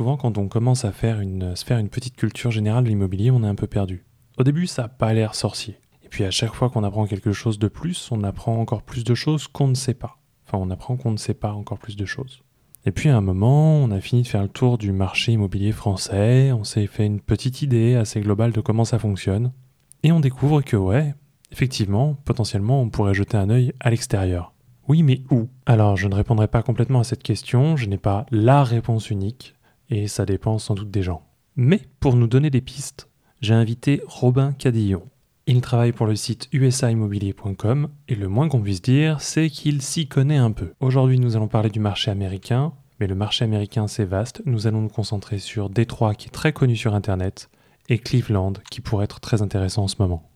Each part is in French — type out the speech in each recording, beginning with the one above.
Souvent, quand on commence à faire une, se faire une petite culture générale de l'immobilier, on est un peu perdu. Au début, ça n'a pas l'air sorcier. Et puis à chaque fois qu'on apprend quelque chose de plus, on apprend encore plus de choses qu'on ne sait pas. Enfin, on apprend qu'on ne sait pas encore plus de choses. Et puis à un moment, on a fini de faire le tour du marché immobilier français, on s'est fait une petite idée assez globale de comment ça fonctionne, et on découvre que ouais, effectivement, potentiellement, on pourrait jeter un œil à l'extérieur. Oui, mais où? Alors, je ne répondrai pas complètement à cette question, je n'ai pas la réponse unique, et ça dépend sans doute des gens. Mais pour nous donner des pistes, j'ai invité Robin Cadillon. Il travaille pour le site usaimmobilier.com et le moins qu'on puisse dire, c'est qu'il s'y connaît un peu. Aujourd'hui, nous allons parler du marché américain, mais le marché américain c'est vaste. Nous allons nous concentrer sur Détroit qui est très connu sur internet et Cleveland qui pourrait être très intéressant en ce moment.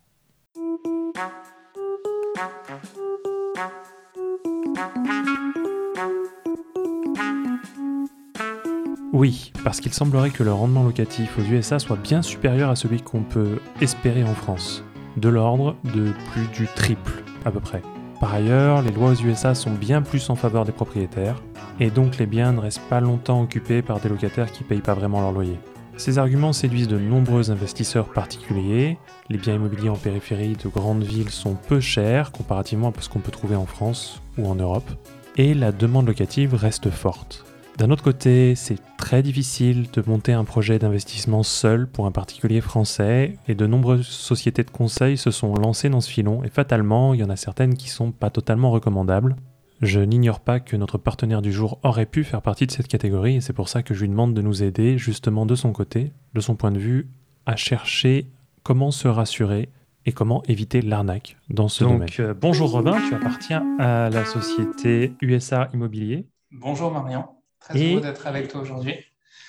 Oui, parce qu'il semblerait que le rendement locatif aux USA soit bien supérieur à celui qu'on peut espérer en France, de l'ordre de plus du triple à peu près. Par ailleurs, les lois aux USA sont bien plus en faveur des propriétaires, et donc les biens ne restent pas longtemps occupés par des locataires qui payent pas vraiment leur loyer. Ces arguments séduisent de nombreux investisseurs particuliers. Les biens immobiliers en périphérie de grandes villes sont peu chers comparativement à ce qu'on peut trouver en France ou en Europe. Et la demande locative reste forte. D'un autre côté, c'est très difficile de monter un projet d'investissement seul pour un particulier français et de nombreuses sociétés de conseil se sont lancées dans ce filon et fatalement, il y en a certaines qui sont pas totalement recommandables. Je n'ignore pas que notre partenaire du jour aurait pu faire partie de cette catégorie et c'est pour ça que je lui demande de nous aider justement de son côté, de son point de vue, à chercher comment se rassurer et comment éviter l'arnaque dans ce domaine. Donc, euh, bonjour Robin, tu appartiens à la société USA Immobilier. Bonjour Marion. Très heureux d'être avec toi aujourd'hui.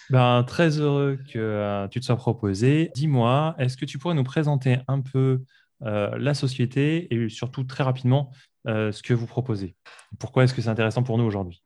Ben, très heureux que euh, tu te sois proposé. Dis-moi, est-ce que tu pourrais nous présenter un peu euh, la société et surtout très rapidement euh, ce que vous proposez? Pourquoi est-ce que c'est intéressant pour nous aujourd'hui?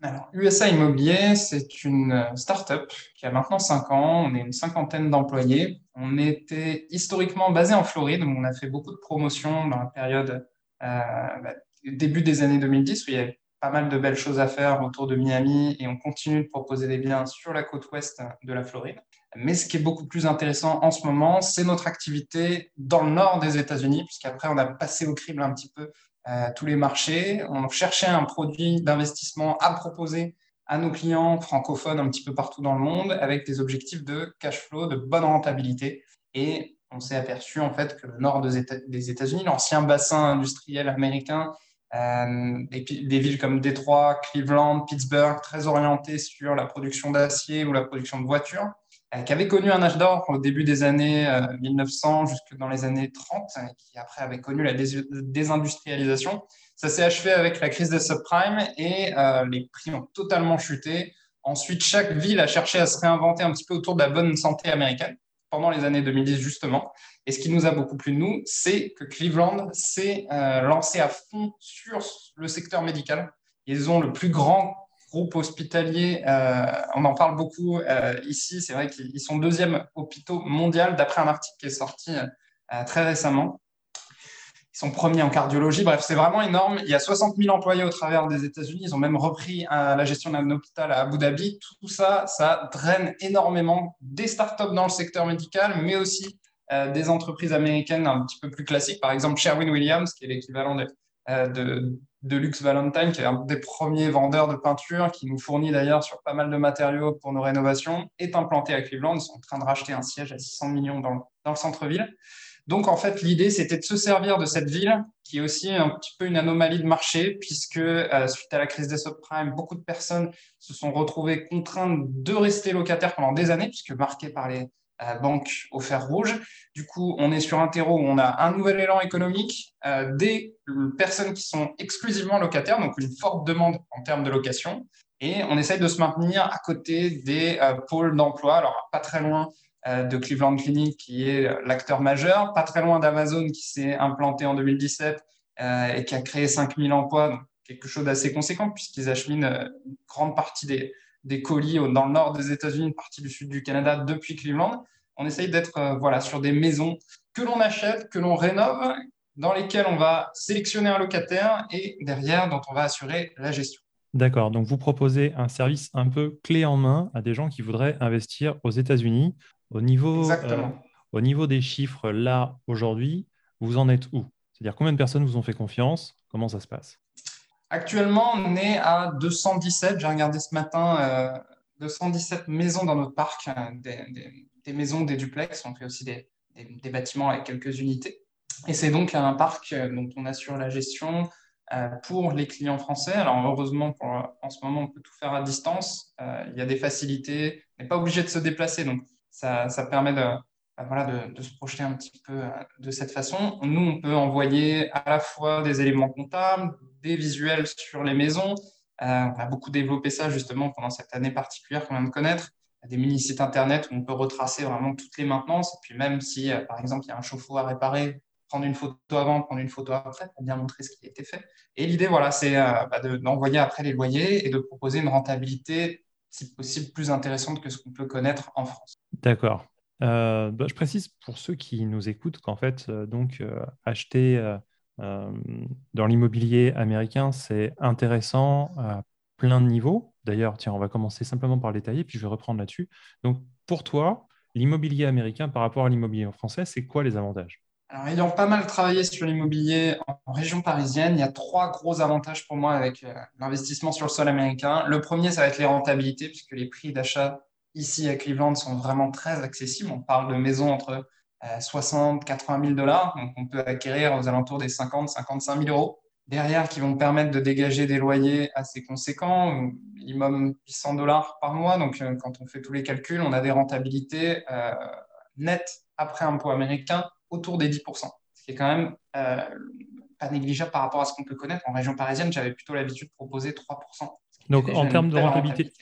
Alors, USA Immobilier, c'est une start-up qui a maintenant 5 ans. On est une cinquantaine d'employés. On était historiquement basé en Floride, où on a fait beaucoup de promotions dans la période bah, début des années 2010, où il y avait pas mal de belles choses à faire autour de Miami et on continue de proposer des biens sur la côte ouest de la Floride. Mais ce qui est beaucoup plus intéressant en ce moment, c'est notre activité dans le nord des États-Unis, puisqu'après, on a passé au crible un petit peu euh, tous les marchés. On cherchait un produit d'investissement à proposer à nos clients francophones un petit peu partout dans le monde, avec des objectifs de cash flow, de bonne rentabilité. Et on s'est aperçu en fait que le nord des États-Unis, l'ancien bassin industriel américain, et puis des villes comme Détroit, Cleveland, Pittsburgh, très orientées sur la production d'acier ou la production de voitures, euh, qui avaient connu un âge d'or au début des années 1900 euh, jusque dans les années 30, et qui après avaient connu la désindustrialisation. Ça s'est achevé avec la crise des subprimes et les prix ont totalement chuté. Ensuite, chaque ville a cherché à se réinventer un petit peu autour de la bonne santé américaine pendant les années 2010 justement. Et ce qui nous a beaucoup plu nous, c'est que Cleveland s'est euh, lancé à fond sur le secteur médical. Ils ont le plus grand groupe hospitalier, euh, on en parle beaucoup euh, ici, c'est vrai qu'ils sont deuxième hôpital mondial d'après un article qui est sorti très récemment. Sont premiers en cardiologie. Bref, c'est vraiment énorme. Il y a 60 000 employés au travers des États-Unis. Ils ont même repris la gestion d'un hôpital à Abu Dhabi. Tout ça, ça draine énormément des startups dans le secteur médical, mais aussi euh, des entreprises américaines un petit peu plus classiques, par exemple Sherwin-Williams, qui est l'équivalent de, euh, de, de, Lux Valentine, qui est un des premiers vendeurs de peinture, qui nous fournit d'ailleurs sur pas mal de matériaux pour nos rénovations, est implanté à Cleveland. Ils sont en train de racheter un siège à 600 millions dans, dans le centre-ville. Donc, en fait, l'idée, c'était de se servir de cette ville, qui est aussi un petit peu une anomalie de marché, puisque euh, suite à la crise des subprimes, beaucoup de personnes se sont retrouvées contraintes de rester locataires pendant des années, puisque marquées par les, banque au fer rouge. Du coup, on est sur un terreau où on a un nouvel élan économique, euh, des personnes qui sont exclusivement locataires, donc une forte demande en termes de location. Et on essaye de se maintenir à côté des euh, pôles d'emploi, alors pas très loin euh, de Cleveland Clinic, qui est l'acteur majeur, pas très loin d'Amazon, qui s'est implanté en 2017 et qui a créé 5000 emplois, quelque chose d'assez conséquent, puisqu'ils acheminent une grande partie des, des colis dans le nord des États-Unis, une partie du sud du Canada depuis Cleveland. On essaye d'être euh, voilà, sur des maisons que l'on achète, que l'on rénove, dans lesquelles on va sélectionner un locataire et derrière dont on va assurer la gestion. D'accord, donc vous proposez un service un peu clé en main à des gens qui voudraient investir aux États-Unis. Au niveau, euh, au niveau des chiffres, là, aujourd'hui, vous en êtes où? C'est-à-dire combien de personnes vous ont fait confiance? Comment ça se passe? Actuellement, on est à 217. J'ai regardé ce matin 217 euh, maisons dans notre parc, euh, des, maisons, des duplex. On fait aussi des, des bâtiments avec quelques unités. Et c'est donc un parc dont on assure la gestion pour les clients français. Alors heureusement, pour, en ce moment, on peut tout faire à distance. Il y a des facilités, on n'est pas obligé de se déplacer, donc ça, permet de, bah, voilà, de, se projeter un petit peu euh, de cette façon. Nous, on peut envoyer à la fois des éléments comptables, des visuels sur les maisons. on a beaucoup développé ça justement pendant cette année particulière qu'on vient de connaître. Des mini-sites internet où on peut retracer vraiment toutes les maintenances. Et puis même si, par exemple, il y a un chauffe-eau à réparer, prendre une photo avant, prendre une photo après pour bien montrer ce qui a été fait. Et l'idée, voilà, c'est euh, bah, d'envoyer après les loyers et de proposer une rentabilité, si possible, plus intéressante que ce qu'on peut connaître en France. D'accord. Euh, bah, je précise pour ceux qui nous écoutent qu'en fait, euh, donc, acheter dans l'immobilier américain, c'est intéressant à plein de niveaux. D'ailleurs, tiens, on va commencer simplement par détailler, puis je vais reprendre là-dessus. Donc, pour toi, l'immobilier américain par rapport à l'immobilier français, c'est quoi les avantages? Alors, ayant pas mal travaillé sur l'immobilier en région parisienne, il y a trois gros avantages pour moi avec euh, l'investissement sur le sol américain. Le premier, ça va être les rentabilités, puisque les prix d'achat ici à Cleveland sont vraiment très accessibles. On parle de maisons entre 60 80 000 dollars, donc on peut acquérir aux alentours des 50 55 000 euros. Derrière, qui vont permettre de dégager des loyers assez conséquents, minimum 800 dollars par mois. Donc, euh, quand on fait tous les calculs, on a des rentabilités euh, nettes après impôt américain autour des 10%, ce qui est quand même euh, pas négligeable par rapport à ce qu'on peut connaître. En région parisienne, j'avais plutôt l'habitude de proposer 3%. Donc en termes de rentabilité,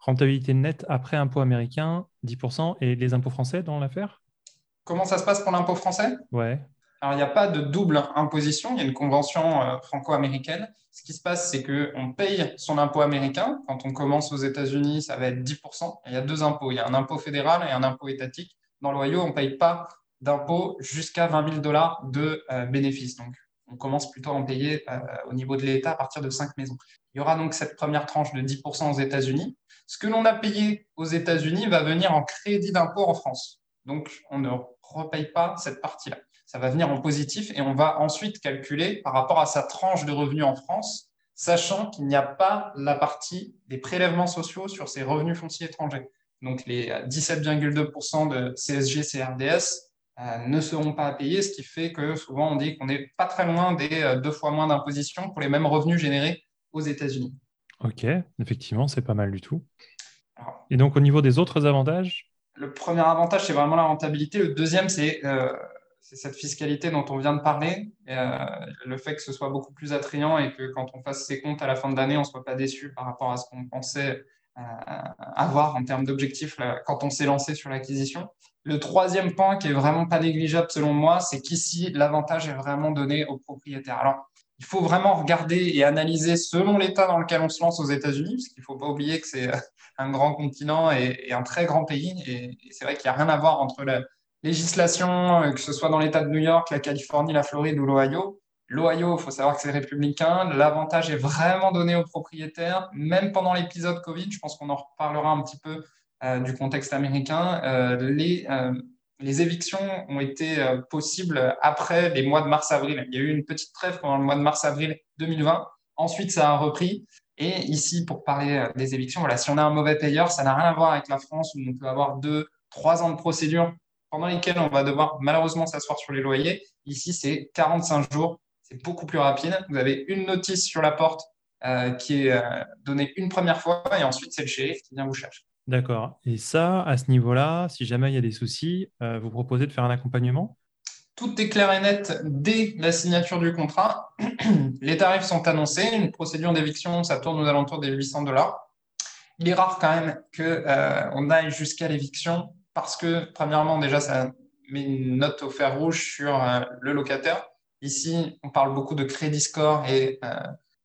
rentabilité, nette après impôt américain, 10%, et les impôts français dans l'affaire? Comment ça se passe pour l'impôt français? Ouais. Alors, il n'y a pas de double imposition, il y a une convention euh, franco-américaine. Ce qui se passe, c'est qu'on paye son impôt américain. Quand on commence aux États-Unis, ça va être 10%. Il y a deux impôts. Il y a un impôt fédéral et un impôt étatique. Dans l'Ohio, on ne paye pas d'impôts jusqu'à 20 000 dollars de euh, bénéfices. Donc, on commence plutôt à en payer euh, au niveau de l'État à partir de 5 maisons. Il y aura donc cette première tranche de 10% aux États-Unis. Ce que l'on a payé aux États-Unis va venir en crédit d'impôt en France. Donc, on ne repaye pas cette partie-là. Ça va venir en positif et on va ensuite calculer par rapport à sa tranche de revenus en France, sachant qu'il n'y a pas la partie des prélèvements sociaux sur ses revenus fonciers étrangers. Donc, les 17,2% de CSG, CRDS euh, ne seront pas à payer, ce qui fait que souvent on dit qu'on n'est pas très loin des euh, deux fois moins d'imposition pour les mêmes revenus générés aux États-Unis. Ok, effectivement, c'est pas mal du tout. Et donc au niveau des autres avantages? Le premier avantage, c'est vraiment la rentabilité. Le deuxième, c'est euh, cette fiscalité dont on vient de parler. le fait que ce soit beaucoup plus attrayant et que quand on fasse ses comptes à la fin de l'année, on ne soit pas déçu par rapport à ce qu'on pensait avoir en termes d'objectifs quand on s'est lancé sur l'acquisition. Le troisième point qui est vraiment pas négligeable selon moi, c'est qu'ici, l'avantage est vraiment donné aux propriétaires. Alors, il faut vraiment regarder et analyser selon l'État dans lequel on se lance aux États-Unis, parce qu'il ne faut pas oublier que c'est un grand continent et, un très grand pays. Et, c'est vrai qu'il n'y a rien à voir entre la législation, euh, que ce soit dans l'État de New York, la Californie, la Floride ou l'Ohio. L'Ohio, il faut savoir que c'est républicain. L'avantage est vraiment donné aux propriétaires, même pendant l'épisode Covid. Je pense qu'on en reparlera un petit peu du contexte américain, euh, les, euh, les évictions ont été possibles après les mois de mars-avril. Il y a eu une petite trêve pendant le mois de mars-avril 2020. Ensuite, ça a repris. Et ici, pour parler des évictions, voilà, si on a un mauvais payeur, ça n'a rien à voir avec la France où on peut avoir deux, trois ans de procédure pendant lesquels on va devoir malheureusement s'asseoir sur les loyers. Ici, c'est 45 jours. C'est beaucoup plus rapide. Vous avez une notice sur la porte qui est donnée une première fois et ensuite, c'est le shérif qui vient vous chercher. D'accord. Et ça, à ce niveau-là, si jamais il y a des soucis, euh, vous proposez de faire un accompagnement? Tout est clair et net dès la signature du contrat. Les tarifs sont annoncés. Une procédure d'éviction, ça tourne aux alentours des 800 dollars. Il est rare quand même qu'on euh, aille jusqu'à l'éviction parce que, premièrement, déjà, ça met une note au fer rouge sur euh, le locataire. Ici, on parle beaucoup de crédit score et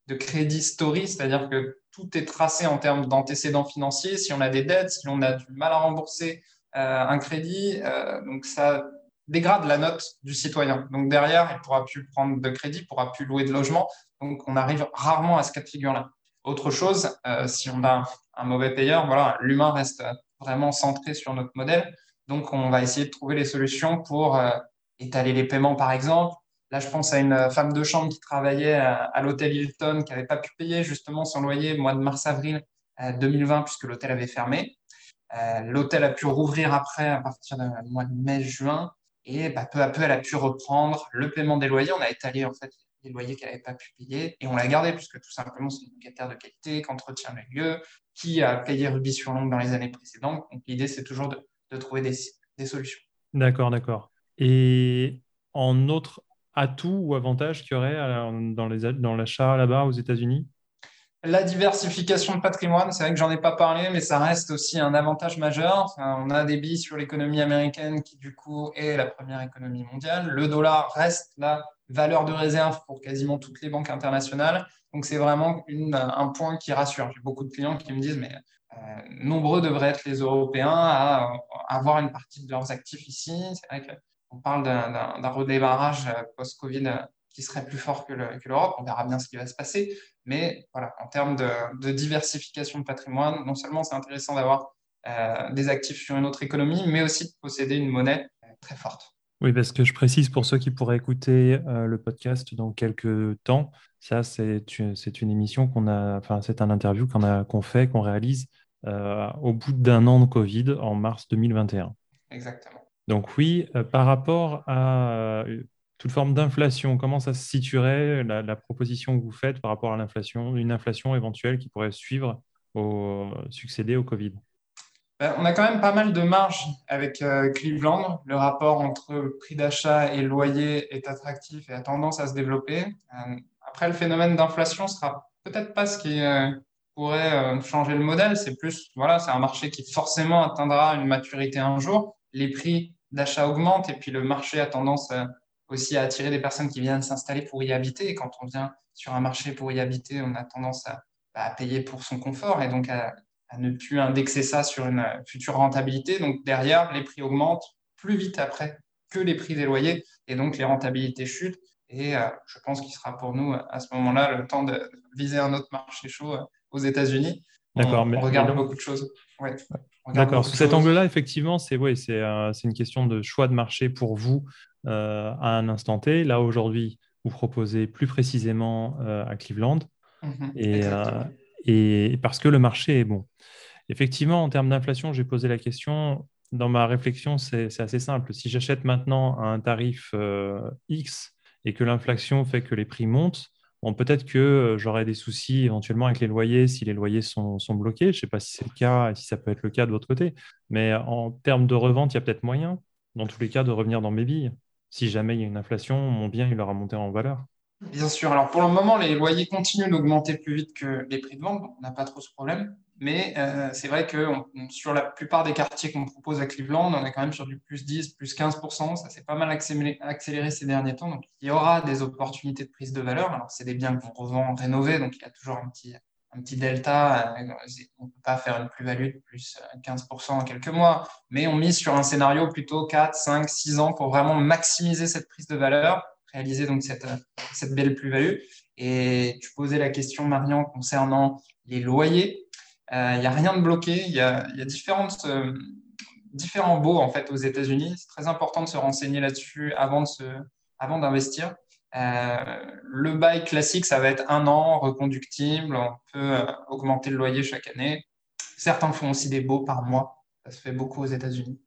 de crédit story, c'est-à-dire que tout est tracé en termes d'antécédents financiers. Si on a des dettes, si on a du mal à rembourser euh, un crédit, euh, donc ça dégrade la note du citoyen. Donc derrière, il ne pourra plus prendre de crédit, il ne pourra plus louer de logement. Donc on arrive rarement à ce cas de figure-là. Autre chose, si on a un mauvais payeur, voilà, l'humain reste vraiment centré sur notre modèle. Donc, on va essayer de trouver les solutions pour étaler les paiements, par exemple. Là, je pense à une femme de chambre qui travaillait à, l'hôtel Hilton, qui n'avait pas pu payer justement son loyer mois de mars-avril 2020, puisque l'hôtel avait fermé. l'hôtel a pu rouvrir après, à partir du mois de mai-juin. Et bah, peu à peu, elle a pu reprendre le paiement des loyers. On a étalé en fait les loyers qu'elle n'avait pas pu payer et on l'a gardé puisque tout simplement c'est une locataire de qualité qui entretient les lieux, qui a payé Ruby sur Longue dans les années précédentes. Donc l'idée c'est toujours de, trouver des, solutions. D'accord, d'accord. Et en autre atout ou avantage qu'il y aurait dans l'achat là-bas aux États-Unis? La diversification de patrimoine, c'est vrai que j'en ai pas parlé, mais ça reste aussi un avantage majeur. on a des billes sur l'économie américaine qui, du coup, est la première économie mondiale. Le dollar reste la valeur de réserve pour quasiment toutes les banques internationales. Donc, c'est vraiment un point qui rassure. J'ai beaucoup de clients qui me disent, mais euh, nombreux devraient être les Européens à, avoir une partie de leurs actifs ici. C'est vrai qu'on parle d'un redémarrage euh, post-Covid euh, qui serait plus fort que l'Europe. On verra bien ce qui va se passer. Mais voilà, en termes de, diversification de patrimoine, non seulement c'est intéressant d'avoir euh, des actifs sur une autre économie, mais aussi de posséder une monnaie très forte. Oui, parce que je précise pour ceux qui pourraient écouter euh, le podcast dans quelques temps, ça c'est une, une, émission qu'on a, enfin c'est un interview qu'on a qu'on fait, qu'on réalise au bout d'un an de Covid en mars 2021. Exactement. Donc oui, par rapport à toute forme d'inflation, comment ça se situerait la, proposition que vous faites par rapport à l'inflation, une inflation éventuelle qui pourrait suivre au succéder au Covid? Ben, On a quand même pas mal de marge avec euh, Cleveland. Le rapport entre prix d'achat et loyer est attractif et a tendance à se développer. Euh, après, le phénomène d'inflation sera peut-être pas ce qui euh, pourrait changer le modèle. C'est plus, voilà, c'est un marché qui forcément atteindra une maturité un jour. Les prix d'achat augmentent et puis le marché a tendance à aussi à attirer des personnes qui viennent s'installer pour y habiter. Et quand on vient sur un marché pour y habiter, on a tendance à, bah, payer pour son confort et donc à, ne plus indexer ça sur une future rentabilité. Donc derrière, les prix augmentent plus vite après que les prix des loyers et donc les rentabilités chutent. Et euh, je pense qu'il sera pour nous à ce moment-là le temps de viser un autre marché chaud euh, aux États-Unis. D'accord, mais on regarde beaucoup de choses. D'accord, sous cet angle-là, effectivement, c'est ouais, euh, une question de choix de marché pour vous euh, à un instant T. Là, aujourd'hui, vous proposez plus précisément euh, à Cleveland. Mhm, et, et, parce que le marché est bon. Effectivement, en termes d'inflation, j'ai posé la question. Dans ma réflexion, c'est assez simple. Si j'achète maintenant à un tarif X et que l'inflation fait que les prix montent, Bon, peut-être que j'aurai des soucis éventuellement avec les loyers si les loyers sont, bloqués. Je ne sais pas si c'est le cas et si ça peut être le cas de votre côté. Mais en termes de revente, il y a peut-être moyen, dans tous les cas, de revenir dans mes billes si jamais il y a une inflation, mon bien il aura monté en valeur. Bien sûr. Alors pour le moment, les loyers continuent d'augmenter plus vite que les prix de vente, on n'a pas trop ce problème. Mais euh, c'est vrai que sur la plupart des quartiers qu'on propose à Cleveland, on est quand même sur du plus 10, plus 15%. Ça s'est pas mal accéléré, ces derniers temps. Donc il y aura des opportunités de prise de valeur. Alors c'est des biens qu'on revend rénovés, donc il y a toujours un petit, un petit delta. Euh, on ne peut pas faire une plus-value de plus 15% en quelques mois, mais on mise sur un scénario plutôt 4, 5, 6 ans pour vraiment maximiser cette prise de valeur, réaliser donc cette, cette belle plus-value. Et tu posais la question, Marion, concernant les loyers. Euh, il n'y a rien de bloqué. Il y a, y a différentes, euh, différents baux en fait, aux États-Unis. C'est très important de se renseigner là-dessus avant d'investir. Euh, le bail classique, ça va être un an, reconductible. On peut euh, augmenter le loyer chaque année. Certains font aussi des baux par mois. Ça se fait beaucoup aux États-Unis.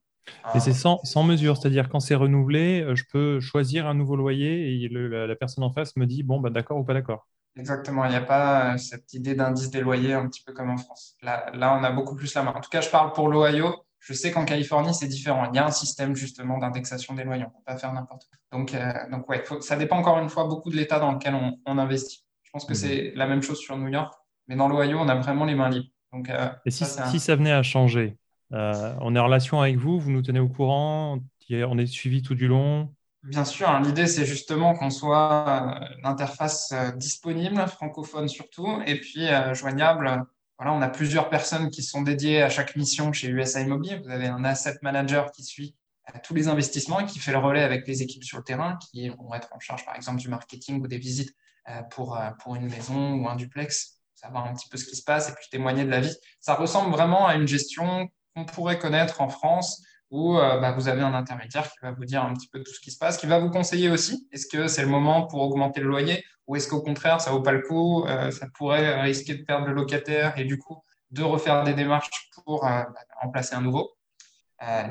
Et c'est sans, mesure, c'est-à-dire quand c'est renouvelé, euh, je peux choisir un nouveau loyer et la, personne en face me dit bon, bah, d'accord ou pas d'accord. Exactement, il n'y a pas cette idée d'indice des loyers un petit peu comme en France. Là, là, on a beaucoup plus la main. En tout cas, je parle pour l'Ohio. Je sais qu'en Californie, c'est différent. Il y a un système justement d'indexation des loyers. On ne peut pas faire n'importe quoi. Donc, euh, donc ouais, ça dépend encore une fois beaucoup de l'état dans lequel on, investit. Je pense que mhm. c'est la même chose sur New York, mais dans l'Ohio, on a vraiment les mains libres. Donc, euh, Et si ça, venait à changer, euh, on est en relation avec vous, vous nous tenez au courant, on est suivi tout du long? Bien sûr, hein, l'idée c'est justement qu'on soit l'interface disponible, francophone surtout, et puis joignable voilà, on a plusieurs personnes qui sont dédiées à chaque mission chez USA Immobilier. Vous avez un asset manager qui suit euh, tous les investissements et qui fait le relais avec les équipes sur le terrain qui vont être en charge, par exemple, du marketing ou des visites euh, pour, euh, pour une maison ou un duplex. savoir un petit peu ce qui se passe et puis témoigner de la vie. Ça ressemble vraiment à une gestion qu'on pourrait connaître en France où euh, bah, vous avez un intermédiaire qui va vous dire un petit peu tout ce qui se passe, qui va vous conseiller aussi. Est-ce que c'est le moment pour augmenter le loyer ou est-ce qu'au contraire, ça vaut pas le coup, euh, ça pourrait risquer de perdre le locataire et du coup de refaire des démarches pour euh, bah, remplacer un nouveau?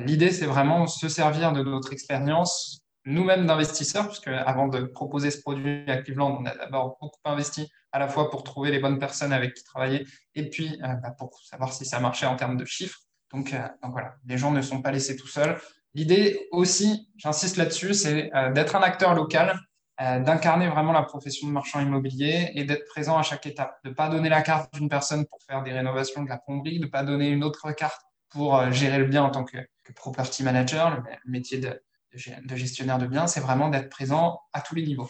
L'idée, c'est vraiment se servir de notre expérience nous-mêmes d'investisseurs, puisque avant de proposer ce produit à Cleveland, on a d'abord beaucoup investi à la fois pour trouver les bonnes personnes avec qui travailler et puis bah, pour savoir si ça marchait en termes de chiffres. Euh, donc, voilà, les gens ne sont pas laissés tout seuls. L'idée aussi, j'insiste là-dessus, c'est euh, d'être un acteur local, euh, d'incarner vraiment la profession de marchand immobilier et d'être présent à chaque étape. De ne pas donner la carte d'une personne pour faire des rénovations de la plomberie, de ne pas donner une autre carte pour gérer le bien en tant que, property manager, le, métier de, de gestionnaire de biens, c'est vraiment d'être présent à tous les niveaux.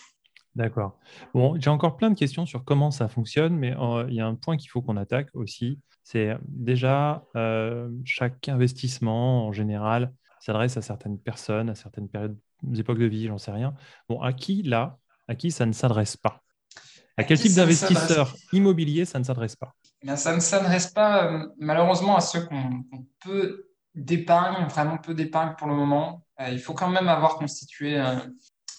D'accord. Bon, j'ai encore plein de questions sur comment ça fonctionne, mais il y a un point qu'il faut qu'on attaque aussi, c'est déjà euh, chaque investissement en général s'adresse à certaines personnes, à certaines périodes, époques de vie, j'en sais rien. Bon, à qui là, à qui ça ne s'adresse pas? À quel type d'investisseur immobilier ça ne s'adresse pas? Eh Ça ne s'adresse pas euh, malheureusement à ceux qu'on peut d'épargne, vraiment peu d'épargne pour le moment. Euh, il faut quand même avoir constitué un,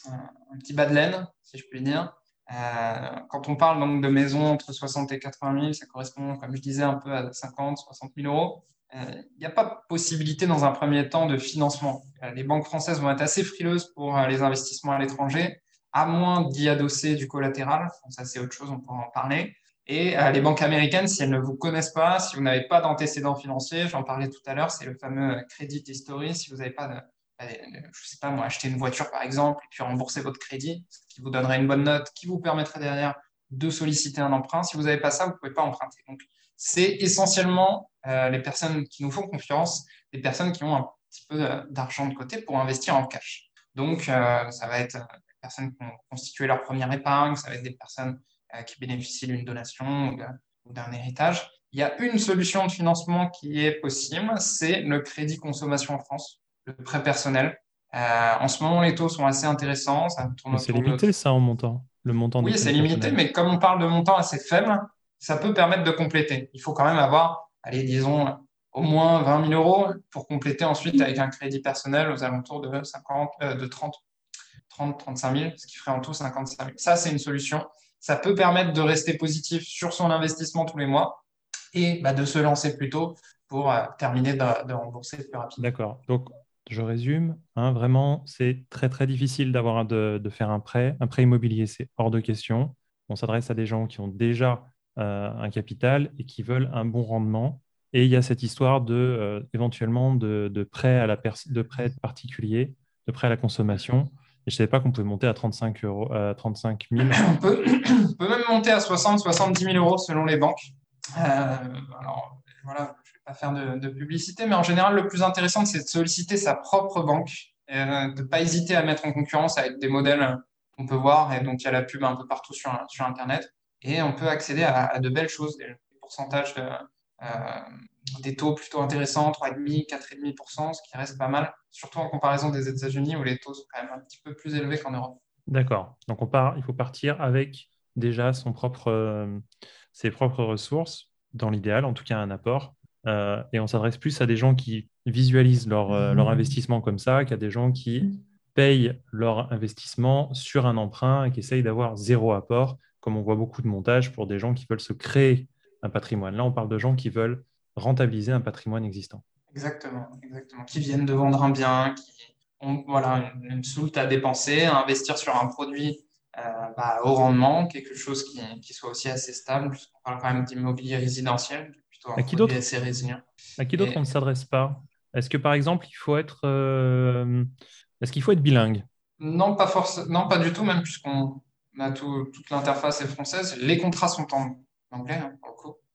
un, petit bas de laine, si je puis dire. Euh, quand on parle donc de maisons entre 60 et 80 000, ça correspond, comme je disais, un peu à 50, 60 000 euros. Il euh, n'y a pas possibilité dans un premier temps de financement. Euh, les banques françaises vont être assez frileuses pour les investissements à l'étranger, à moins d'y adosser du collatéral. ça, c'est autre chose, on pourra en parler. Et les banques américaines, si elles ne vous connaissent pas, si vous n'avez pas d'antécédents financiers, j'en parlais tout à l'heure, c'est le fameux Credit History. Si vous n'avez pas de, je ne sais pas moi, acheter une voiture par exemple, et puis rembourser votre crédit, ce qui vous donnerait une bonne note, qui vous permettrait derrière de solliciter un emprunt. Si vous n'avez pas ça, vous ne pouvez pas emprunter. Donc, c'est essentiellement euh, les personnes qui nous font confiance, les personnes qui ont un petit peu d'argent de côté pour investir en cash. Donc, euh, ça va être des personnes qui ont constitué leur première épargne, ça va être des personnes euh, qui bénéficient d'une donation ou d'un héritage. Il y a une solution de financement qui est possible, c'est le crédit consommation en France le prêt personnel. Euh, en ce moment, les taux sont assez intéressants. C'est limité, ça, en montant le montant Oui, c'est limité, mais comme on parle de montants assez faibles, ça peut permettre de compléter. Il faut quand même avoir, allez, disons, au moins 20 000 euros pour compléter ensuite avec un crédit personnel aux alentours de, 50, euh, de 30, 30, 35 000, ce qui ferait en tout 55 000. Ça, c'est une solution. Ça peut permettre de rester positif sur son investissement tous les mois et bah, de se lancer plus tôt pour euh, terminer de, de rembourser plus rapidement. D'accord. Donc, je résume, hein, vraiment, c'est très très difficile d'avoir de, faire un prêt. Un prêt immobilier, c'est hors de question. On s'adresse à des gens qui ont déjà euh, un capital et qui veulent un bon rendement. Et il y a cette histoire de euh, éventuellement de, de, prêt à la de prêt particulier, de prêt à la consommation. Et je ne savais pas qu'on pouvait monter à 35, euros, 35 000. On peut, même monter à 60, 70 000 euros selon les banques. Euh, alors, voilà, pas faire de, publicité, mais en général, le plus intéressant, c'est de solliciter sa propre banque, euh, de ne pas hésiter à mettre en concurrence avec des modèles qu'on peut voir, et donc il y a la pub un peu partout sur, Internet, et on peut accéder à, de belles choses, des, pourcentages euh, des taux plutôt intéressants, 3,5, 4,5%, ce qui reste pas mal, surtout en comparaison des États-Unis où les taux sont quand même un petit peu plus élevés qu'en Europe. D'accord. Donc on part, il faut partir avec déjà euh, ses propres ressources, dans l'idéal, en tout cas un apport, euh, et on s'adresse plus à des gens qui visualisent leur, euh, leur investissement comme ça qu'à des gens qui payent leur investissement sur un emprunt et qui essayent d'avoir zéro apport, comme on voit beaucoup de montages pour des gens qui veulent se créer un patrimoine. Là, on parle de gens qui veulent rentabiliser un patrimoine existant. Exactement, exactement. Qui viennent de vendre un bien, qui ont voilà, une, une à dépenser, à investir sur un produit euh, bah, au rendement, quelque chose qui, qui, soit aussi assez stable, puisqu'on parle quand même d'immobilier résidentiel, à qui d'autre À qui d'autre on ne s'adresse pas? Est-ce que par exemple, il faut être, euh, est-ce qu'il faut être bilingue? Non, pas forcément, non, pas du tout, même puisqu'on a toute l'interface est française. Les contrats sont en anglais, hein,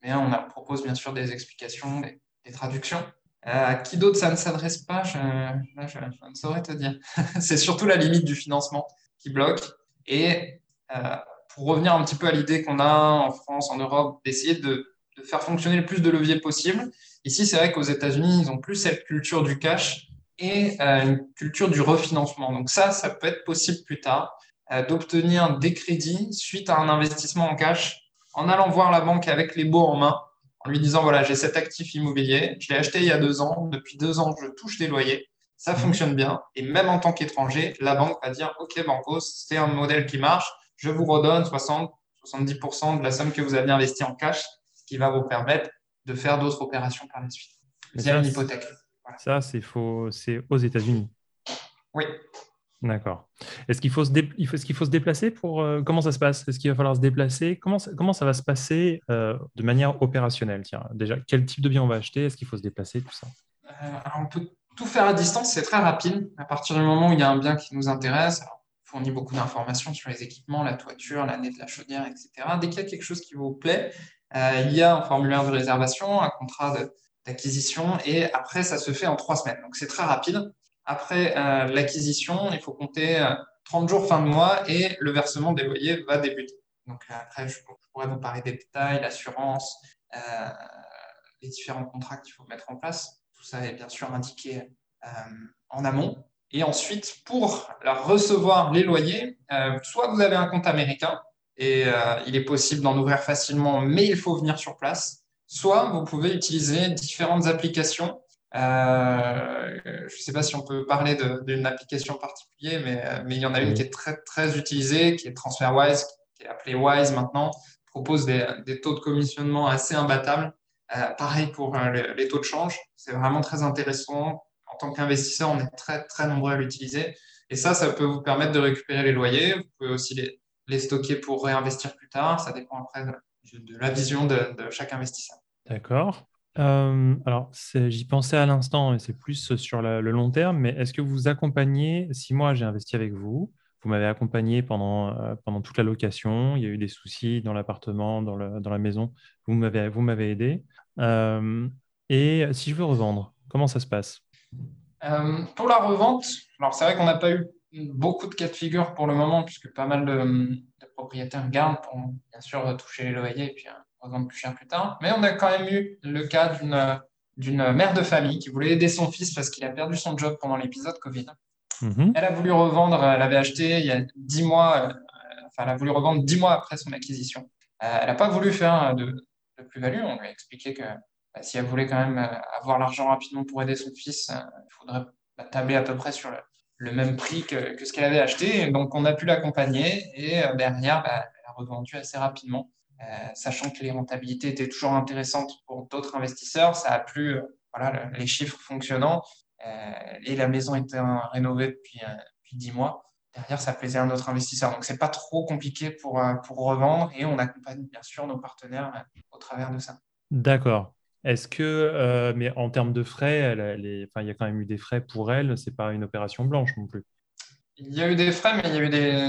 mais on, propose bien sûr des explications, des, traductions. Euh, à qui d'autre ça ne s'adresse pas? Je, ne saurais te dire. C'est surtout la limite du financement qui bloque. Et euh, pour revenir un petit peu à l'idée qu'on a en France, en Europe, d'essayer de de faire fonctionner le plus de leviers possible. Ici, c'est vrai qu'aux États-Unis, ils ont plus cette culture du cash et euh, une culture du refinancement. Donc ça, ça peut être possible plus tard euh, d'obtenir des crédits suite à un investissement en cash en allant voir la banque avec les baux en main, en lui disant voilà, j'ai cet actif immobilier, je l'ai acheté il y a deux ans, depuis deux ans, je touche des loyers, ça mhm. fonctionne bien. Et même en tant qu'étranger, la banque va dire ok, Banco, c'est un modèle qui marche, je vous redonne 60, 70% de la somme que vous avez investie en cash, qui va vous permettre de faire d'autres opérations par la suite. C'est une hypothèque. Ça, c'est faux, c'est aux États-Unis. Oui. D'accord. Est-ce qu'il faut, se est qu'il faut se déplacer pour euh, comment ça se passe? Est-ce qu'il va falloir se déplacer? Comment ça, comment ça va se passer euh, de manière opérationnelle? Tiens, déjà, quel type de bien on va acheter? Est-ce qu'il faut se déplacer Tout ça? Euh, on peut tout faire à distance, c'est très rapide. À partir du moment où il y a un bien qui nous intéresse, on fournit beaucoup d'informations sur les équipements, la toiture, l'année de la chaudière, etc. Dès qu'il y a quelque chose qui vous plaît, il y a un formulaire de réservation, un contrat d'acquisition, et après, ça se fait en trois semaines. Donc, c'est très rapide. Après euh, l'acquisition, il faut compter 30 euh, jours fin de mois et le versement des loyers va débuter. Donc euh, après, je, pourrais vous parler des détails, l'assurance, les différents contrats qu'il faut mettre en place. Tout ça est bien sûr indiqué en amont. Et ensuite, pour recevoir les loyers, soit vous avez un compte américain et il est possible d'en ouvrir facilement, mais il faut venir sur place. Soit vous pouvez utiliser différentes applications euh, je ne sais pas si on peut parler d'une application particulière, mais, euh, mais, il y en a une qui est très, très utilisée, qui est TransferWise, qui est appelée Wise maintenant, propose des, des taux de commissionnement assez imbattables. Euh, pareil pour les, taux de change, c'est vraiment très intéressant. En tant qu'investisseur, on est très, très nombreux à l'utiliser. Et ça, ça peut vous permettre de récupérer les loyers. Vous pouvez aussi les, les stocker pour réinvestir plus tard. Ça dépend après de, de la vision de, de chaque investisseur. D'accord. Euh, alors, j'y pensais à l'instant, et c'est plus sur le long terme, mais est-ce que vous accompagnez, si moi j'ai investi avec vous, vous m'avez accompagné pendant, euh, pendant toute la location, il y a eu des soucis dans l'appartement, dans, dans la maison, vous m'avez, vous m'avez aidé. Euh, et si je veux revendre, comment ça se passe? Pour la revente, alors c'est vrai qu'on n'a pas eu beaucoup de cas de figure pour le moment, puisque pas mal de, propriétaires gardent pour bien sûr toucher les loyers et puis revendre plus cher plus tard. Mais on a quand même eu le cas d'une mère de famille qui voulait aider son fils parce qu'il a perdu son job pendant l'épisode Covid. Mhm. Elle a voulu revendre, elle avait acheté il y a 10 mois, euh, enfin, elle a voulu revendre 10 mois après son acquisition. Euh, elle n'a pas voulu faire de, plus-value. On lui a expliqué que bah, si elle voulait quand même euh, avoir l'argent rapidement pour aider son fils, il faudrait bah, tabler à peu près sur le, même prix que, que ce qu'elle avait acheté. donc, on a pu l'accompagner et derrière, bah, elle a revendu assez rapidement. Euh, sachant que les rentabilités étaient toujours intéressantes pour d'autres investisseurs. Ça a plu, euh, voilà, les chiffres fonctionnant euh, et la maison était rénovée depuis, depuis 10 mois derrière, ça plaisait à un autre investisseur. Donc, ce n'est pas trop compliqué pour, pour revendre et on accompagne bien sûr nos partenaires au travers de ça. D'accord. Est-ce que, mais en termes de frais, il y a quand même eu des frais pour elle, ce n'est pas une opération blanche non plus Il y a eu des frais, mais il y a eu des,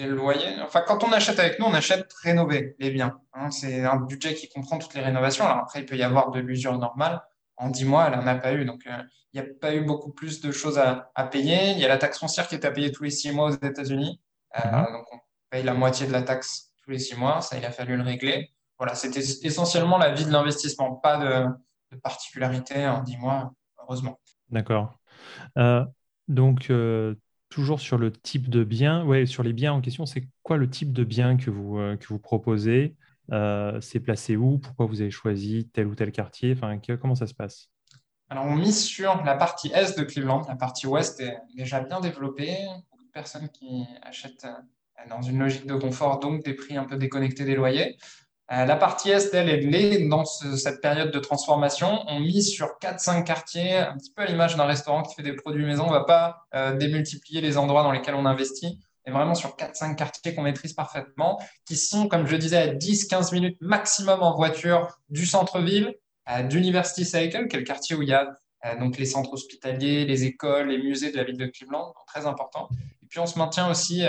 des loyers. Enfin, quand on achète avec nous, on achète rénover les biens. Hein. c'est un budget qui comprend toutes les rénovations. Alors après, il peut y avoir de l'usure normale. En 10 mois, elle n'en a pas eu. Donc, euh, il n'y a pas eu beaucoup plus de choses à, payer. Il y a la taxe foncière qui est à payer tous les 6 mois aux États-Unis. Euh, mhm. Donc, on paye la moitié de la taxe tous les 6 mois. Ça, il a fallu le régler. Voilà, c'était essentiellement la vie de l'investissement, pas de, particularité en 10 mois, heureusement. D'accord. Euh, donc, toujours sur le type de bien, ouais, sur les biens en question, c'est quoi le type de bien que vous, euh, que vous proposez? Euh, C'est placé où? Pourquoi vous avez choisi tel ou tel quartier? Enfin, Comment ça se passe? Alors, on mise sur la partie est de Cleveland. La partie ouest est déjà bien développée. Beaucoup de personnes qui achètent euh, dans une logique de confort, donc des prix un peu déconnectés des loyers. Euh, la partie Est, elle, est dans cette période de transformation. On mise sur 4-5 quartiers, un petit peu à l'image d'un restaurant qui fait des produits maison. On ne va pas euh, démultiplier les endroits dans lesquels on investit, mais vraiment sur 4-5 quartiers qu'on maîtrise parfaitement, qui sont, comme je disais, à 10-15 minutes maximum en voiture du centre-ville, d'University Cycle, qui est le quartier où il y a euh, donc les centres hospitaliers, les écoles, les musées de la ville de Cleveland, très important. Et puis on se maintient aussi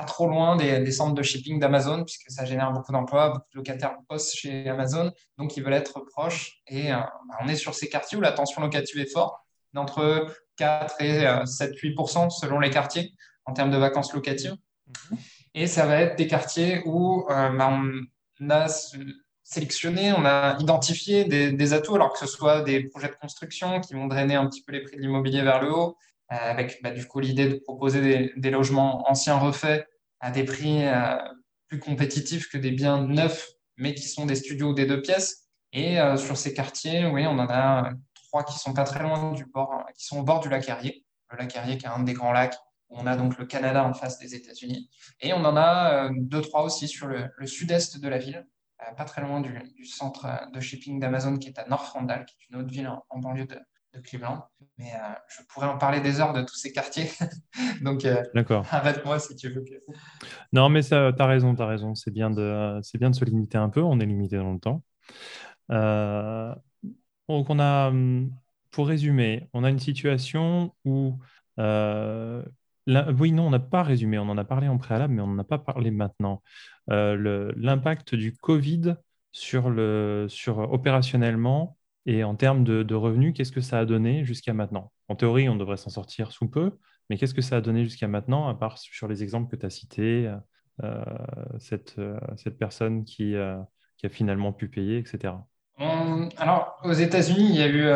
pas trop loin des, centres de shipping d'Amazon, puisque ça génère beaucoup d'emplois, beaucoup de locataires postent chez Amazon, donc ils veulent être proches. Et euh, bah, on est sur ces quartiers où la tension locative est forte, d'entre 4 et 7, euh, 8 selon les quartiers en termes de vacances locatives. Mhm. Et ça va être des quartiers où euh, bah, on a sélectionné, on a identifié des, atouts, alors que ce soit des projets de construction qui vont drainer un petit peu les prix de l'immobilier vers le haut, avec bah, du coup l'idée de proposer des, logements anciens refaits à des prix euh, plus compétitifs que des biens neufs, mais qui sont des studios des deux pièces. Et sur ces quartiers, oui, on en a trois qui sont pas très loin du bord, qui sont au bord du lac Erie. Le lac Erie, qui est un des grands lacs on a donc le Canada en face des États-Unis. Et on en a euh, deux, trois aussi sur le, sud-est de la ville, euh, pas très loin du, centre de shipping d'Amazon qui est à North Randall, qui est une autre ville en, banlieue de, Cleveland. Mais euh, je pourrais en parler des heures de tous ces quartiers. donc, arrête-moi si tu veux. Non, mais tu as raison, tu as raison. C'est bien, de, bien de se limiter un peu. On est limité dans le temps. donc, on a, hum, pour résumer, on a une situation où oui, non, on n'a pas résumé, on en a parlé en préalable, mais on n'en a pas parlé maintenant. Euh, l'impact du Covid sur, le, sur opérationnellement et en termes de, revenus, qu'est-ce que ça a donné jusqu'à maintenant? En théorie, on devrait s'en sortir sous peu, mais qu'est-ce que ça a donné jusqu'à maintenant, à part sur les exemples que tu as cités, euh, cette, euh, cette, personne qui, qui, a finalement pu payer, etc. Alors, aux États-Unis, il y a eu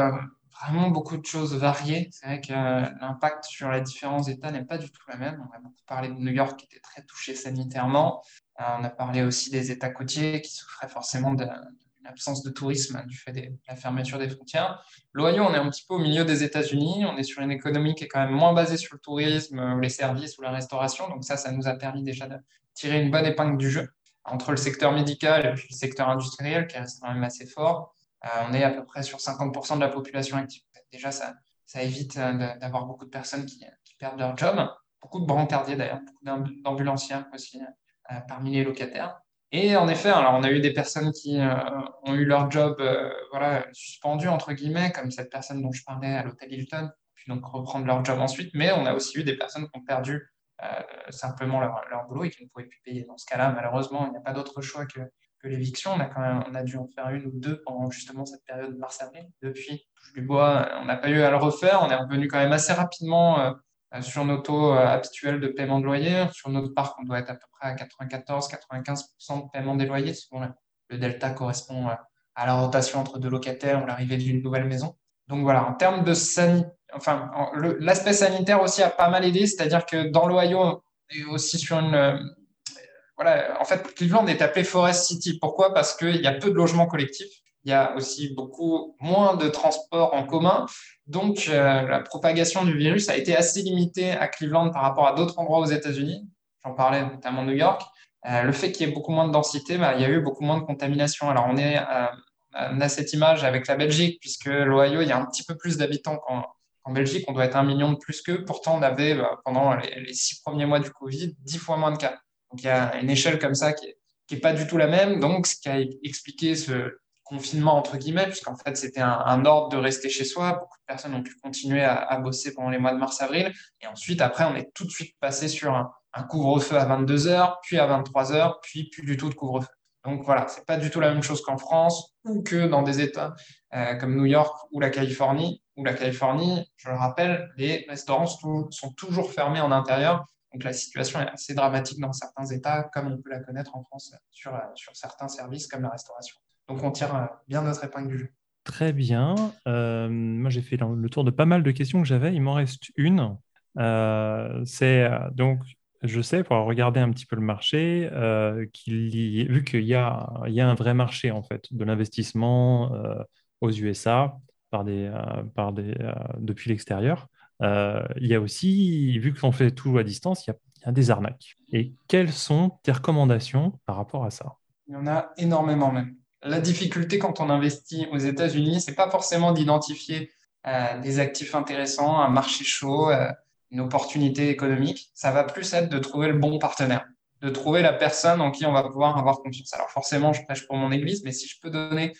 vraiment beaucoup de choses variées. C'est vrai que euh, l'impact sur les différents États n'est pas du tout la même. On a beaucoup parlé de New York qui était très touché sanitairement. Euh, on a parlé aussi des États côtiers qui souffraient forcément d'une absence de tourisme du fait de la fermeture des frontières. L'Ohio, on est un petit peu au milieu des États-Unis. On est sur une économie qui est quand même moins basée sur le tourisme, ou les services ou la restauration. Donc ça, ça nous a permis déjà de tirer une bonne épingle du jeu entre le secteur médical et le secteur industriel qui reste quand même assez fort. Euh, on est à peu près sur 50% de la population active. Déjà, ça, évite euh, d'avoir beaucoup de personnes qui, perdent leur job. Beaucoup de brancardiers d'ailleurs, beaucoup d'ambulanciens aussi euh, parmi les locataires. Et en effet, alors on a eu des personnes qui ont eu leur job voilà, suspendu, entre guillemets, comme cette personne dont je parlais à l'hôtel Hilton, puis donc reprendre leur job ensuite. Mais on a aussi eu des personnes qui ont perdu simplement leur, leur, boulot et qui ne pouvaient plus payer. Dans ce cas-là, malheureusement, il n'y a pas d'autre choix que l'éviction. On a quand même, on a dû en faire une ou deux pendant justement cette période de mars-avril. Depuis, du bois, on n'a pas eu à le refaire. On est revenu quand même assez rapidement euh, sur nos taux euh, habituels de paiement de loyer. Sur notre parc, on doit être à peu près à 94-95% de paiement des loyers. le delta correspond euh, à la rotation entre deux locataires ou l'arrivée d'une nouvelle maison. Donc voilà, en termes de sanitaire, enfin, l'aspect sanitaire aussi a pas mal aidé, c'est-à-dire que dans l'Ohio, et aussi sur une, en fait, Cleveland est appelé Forest City. Pourquoi? Parce qu'il y a peu de logements collectifs. Il y a aussi beaucoup moins de transports en commun. Donc, euh, la propagation du virus a été assez limitée à Cleveland par rapport à d'autres endroits aux États-Unis. J'en parlais notamment New York. Euh, le fait qu'il y ait beaucoup moins de densité, bah, il y a eu beaucoup moins de contamination. Alors, on, est, euh, a cette image avec la Belgique, puisque l'Ohio, il y a un petit peu plus d'habitants qu'en Belgique. On doit être un million de plus qu'eux. Pourtant, on avait, bah, pendant les, les, six premiers mois du Covid, dix fois moins de cas. Donc il y a une échelle comme ça qui n'est pas du tout la même. Donc ce qui a expliqué ce confinement, entre guillemets, puisqu'en fait c'était un, ordre de rester chez soi. Beaucoup de personnes ont pu continuer à, bosser pendant les mois de mars-avril. Et ensuite, après, on est tout de suite passé sur un, couvre-feu à 22h, puis à 23h, puis plus du tout de couvre-feu. Donc voilà, ce n'est pas du tout la même chose qu'en France ou que dans des États euh, comme New York ou la Californie. Ou la Californie, je le rappelle, les restaurants sont toujours fermés en intérieur donc la situation est assez dramatique dans certains États, comme on peut la connaître en France sur certains services comme la restauration. Donc on tire euh, bien notre épingle du jeu. Très bien. Euh, moi, j'ai fait le tour de pas mal de questions que j'avais. Il m'en reste une. c'est donc, je sais, pour regarder un petit peu le marché, qu'il y, vu qu'il y a, il y a un vrai marché en fait de l'investissement aux USA par des, par des, depuis l'extérieur. Euh, il y a aussi, vu qu'on fait tout à distance, il y, a, des arnaques. Et quelles sont tes recommandations par rapport à ça? Il y en a énormément même. La difficulté quand on investit aux États-Unis, c'est pas forcément d'identifier euh, des actifs intéressants, un marché chaud, euh, une opportunité économique. Ça va plus être de trouver le bon partenaire, de trouver la personne en qui on va pouvoir avoir confiance. Alors forcément, je prêche pour mon église, mais si je peux donner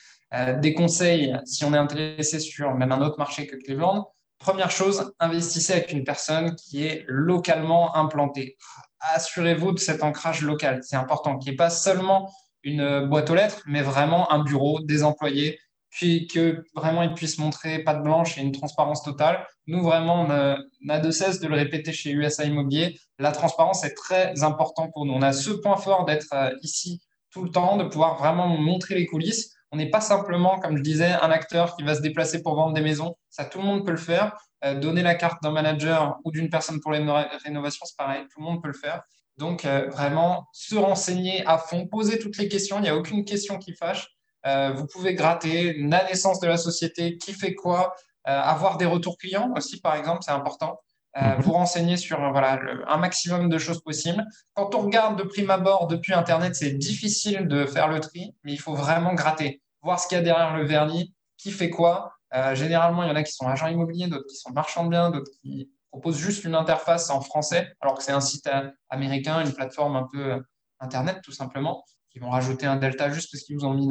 des conseils, si on est intéressé sur même un autre marché que Cleveland, Première chose, investissez avec une personne qui est localement implantée. Assurez-vous de cet ancrage local. C'est important, qu'il n'y ait pas seulement une boîte aux lettres, mais vraiment un bureau, des employés, puis que vraiment ils puissent montrer patte blanche et une transparence totale. Nous, vraiment, on n'a de cesse de le répéter chez USA Immobilier. La transparence est très importante pour nous. On a ce point fort d'être euh, ici tout le temps, de pouvoir vraiment montrer les coulisses. On n'est pas simplement, comme je disais, un acteur qui va se déplacer pour vendre des maisons. Ça, tout le monde peut le faire. Euh, donner la carte d'un manager ou d'une personne pour les rénovations, c'est pareil, tout le monde peut le faire. Donc, vraiment, se renseigner à fond, poser toutes les questions. Il n'y a aucune question qui fâche. vous pouvez gratter la naissance de la société, qui fait quoi, avoir des retours clients aussi, par exemple, c'est important. Euh, mhm. vous renseigner sur voilà, un maximum de choses possibles. Quand on regarde de prime abord depuis Internet, c'est difficile de faire le tri, mais il faut vraiment gratter, voir ce qu'il y a derrière le vernis, qui fait quoi. Euh, généralement, il y en a qui sont agents immobiliers, d'autres qui sont marchands de biens, d'autres qui proposent juste une interface en français, alors que c'est un site euh, américain, une plateforme un peu Internet, tout simplement, qui vont rajouter un delta juste parce qu'ils vous ont mis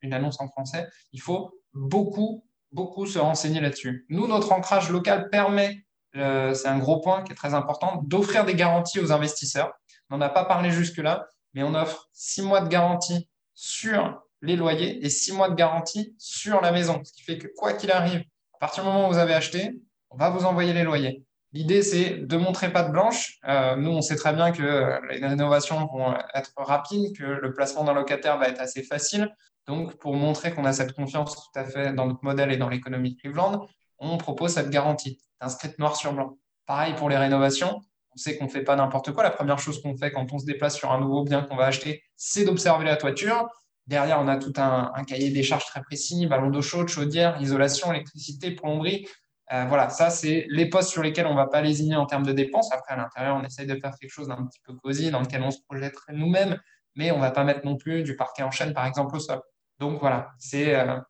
une annonce en français. Il faut beaucoup, beaucoup se renseigner là-dessus. Nous, notre ancrage local permet euh, c'est un gros point qui est très important, d'offrir des garanties aux investisseurs. On n'en a pas parlé jusque-là, mais on offre six mois de garantie sur les loyers et six mois de garantie sur la maison. Ce qui fait que quoi qu'il arrive, à partir du moment où vous avez acheté, on va vous envoyer les loyers. L'idée, c'est de montrer pas de blanche. Euh, nous, on sait très bien que les rénovations vont être rapides, que le placement d'un locataire va être assez facile. Donc, pour montrer qu'on a cette confiance tout à fait dans notre modèle et dans l'économie de Cleveland, on propose cette garantie inscrite noir sur blanc. Pareil pour les rénovations, on sait qu'on ne fait pas n'importe quoi. La première chose qu'on fait quand on se déplace sur un nouveau bien qu'on va acheter, c'est d'observer la toiture. Derrière, on a tout un, cahier des charges très précis, ballon d'eau chaude, chaudière, isolation, électricité, plomberie. Euh, voilà, ça, c'est les postes sur lesquels on ne va pas lésiner en termes de dépenses. Après, à l'intérieur, on essaye de faire quelque chose d'un petit peu cosy, dans lequel on se projetterait nous-mêmes, mais on ne va pas mettre non plus du parquet en chaîne, par exemple, au sol. Donc voilà, c'est euh,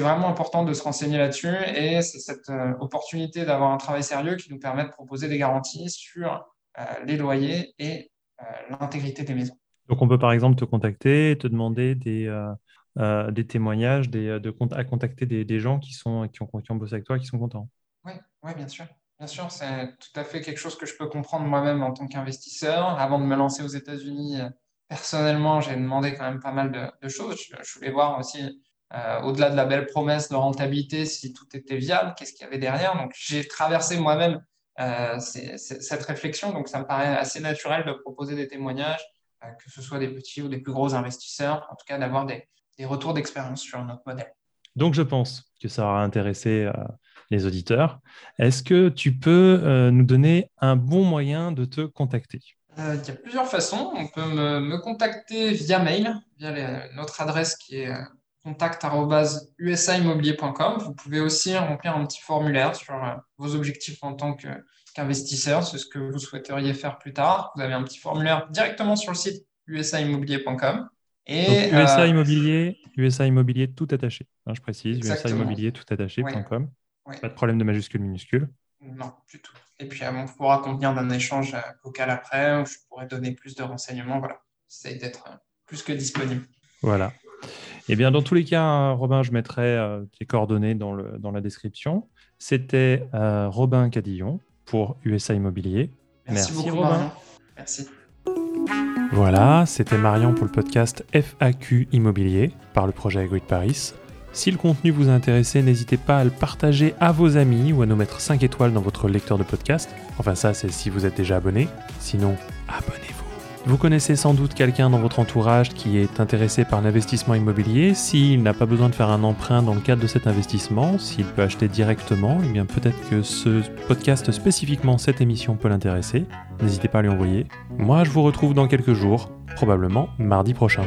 vraiment important de se renseigner là-dessus et c'est cette euh, opportunité d'avoir un travail sérieux qui nous permet de proposer des garanties sur les loyers et l'intégrité des maisons. Donc on peut par exemple te contacter, te demander des, des témoignages, des, de, à contacter des, gens qui, sont, qui, ont, qui ont bossé avec toi, qui sont contents. Oui, oui bien sûr. Bien sûr, c'est tout à fait quelque chose que je peux comprendre moi-même en tant qu'investisseur. Avant de me lancer aux États-Unis, personnellement, j'ai demandé quand même pas mal de, choses. Je, voulais voir aussi euh, au-delà de la belle promesse de rentabilité, si tout était viable, qu'est-ce qu'il y avait derrière. Donc, j'ai traversé moi-même euh, cette réflexion. Donc, ça me paraît assez naturel de proposer des témoignages, euh, que ce soit des petits ou des plus gros investisseurs, en tout cas d'avoir des, retours d'expérience sur notre modèle. Donc, je pense que ça aura intéressé les auditeurs. Est-ce que tu peux nous donner un bon moyen de te contacter? Il y a plusieurs façons. On peut me, contacter via mail, via notre adresse qui est contact.usaimmobilier.com. Vous pouvez aussi remplir un petit formulaire sur euh, vos objectifs en tant qu'investisseur, c'est ce que vous souhaiteriez faire plus tard. Vous avez un petit formulaire directement sur le site usaimmobilier.com. Et USA euh, Immobilier, USA Immobilier tout attaché. Hein, je précise, USA Immobilier tout attaché.com. Pas de problème de majuscule minuscule. Non, du tout. Et puis, on pourra convenir d'un échange euh, vocal après, où je pourrais donner plus de renseignements. Voilà, c'est d'être plus que disponible. Voilà. Eh bien, dans tous les cas, Robin, je mettrai euh, tes coordonnées dans, le, dans la description. C'était euh, Robin Cadillon pour USA Immobilier. Merci, beaucoup, Robin. Merci. Voilà, c'était Marion pour le podcast FAQ Immobilier par le projet Agrid Paris. Si le contenu vous a intéressé, n'hésitez pas à le partager à vos amis ou à nous mettre 5 étoiles dans votre lecteur de podcast. Enfin ça, c'est si vous êtes déjà abonné. Sinon, abonnez-vous. Vous connaissez sans doute quelqu'un dans votre entourage qui est intéressé par l'investissement immobilier. S'il n'a pas besoin de faire un emprunt dans le cadre de cet investissement, s'il peut acheter directement, eh bien peut-être que ce podcast spécifiquement cette émission peut l'intéresser. N'hésitez pas à lui envoyer. Moi, je vous retrouve dans quelques jours, probablement mardi prochain.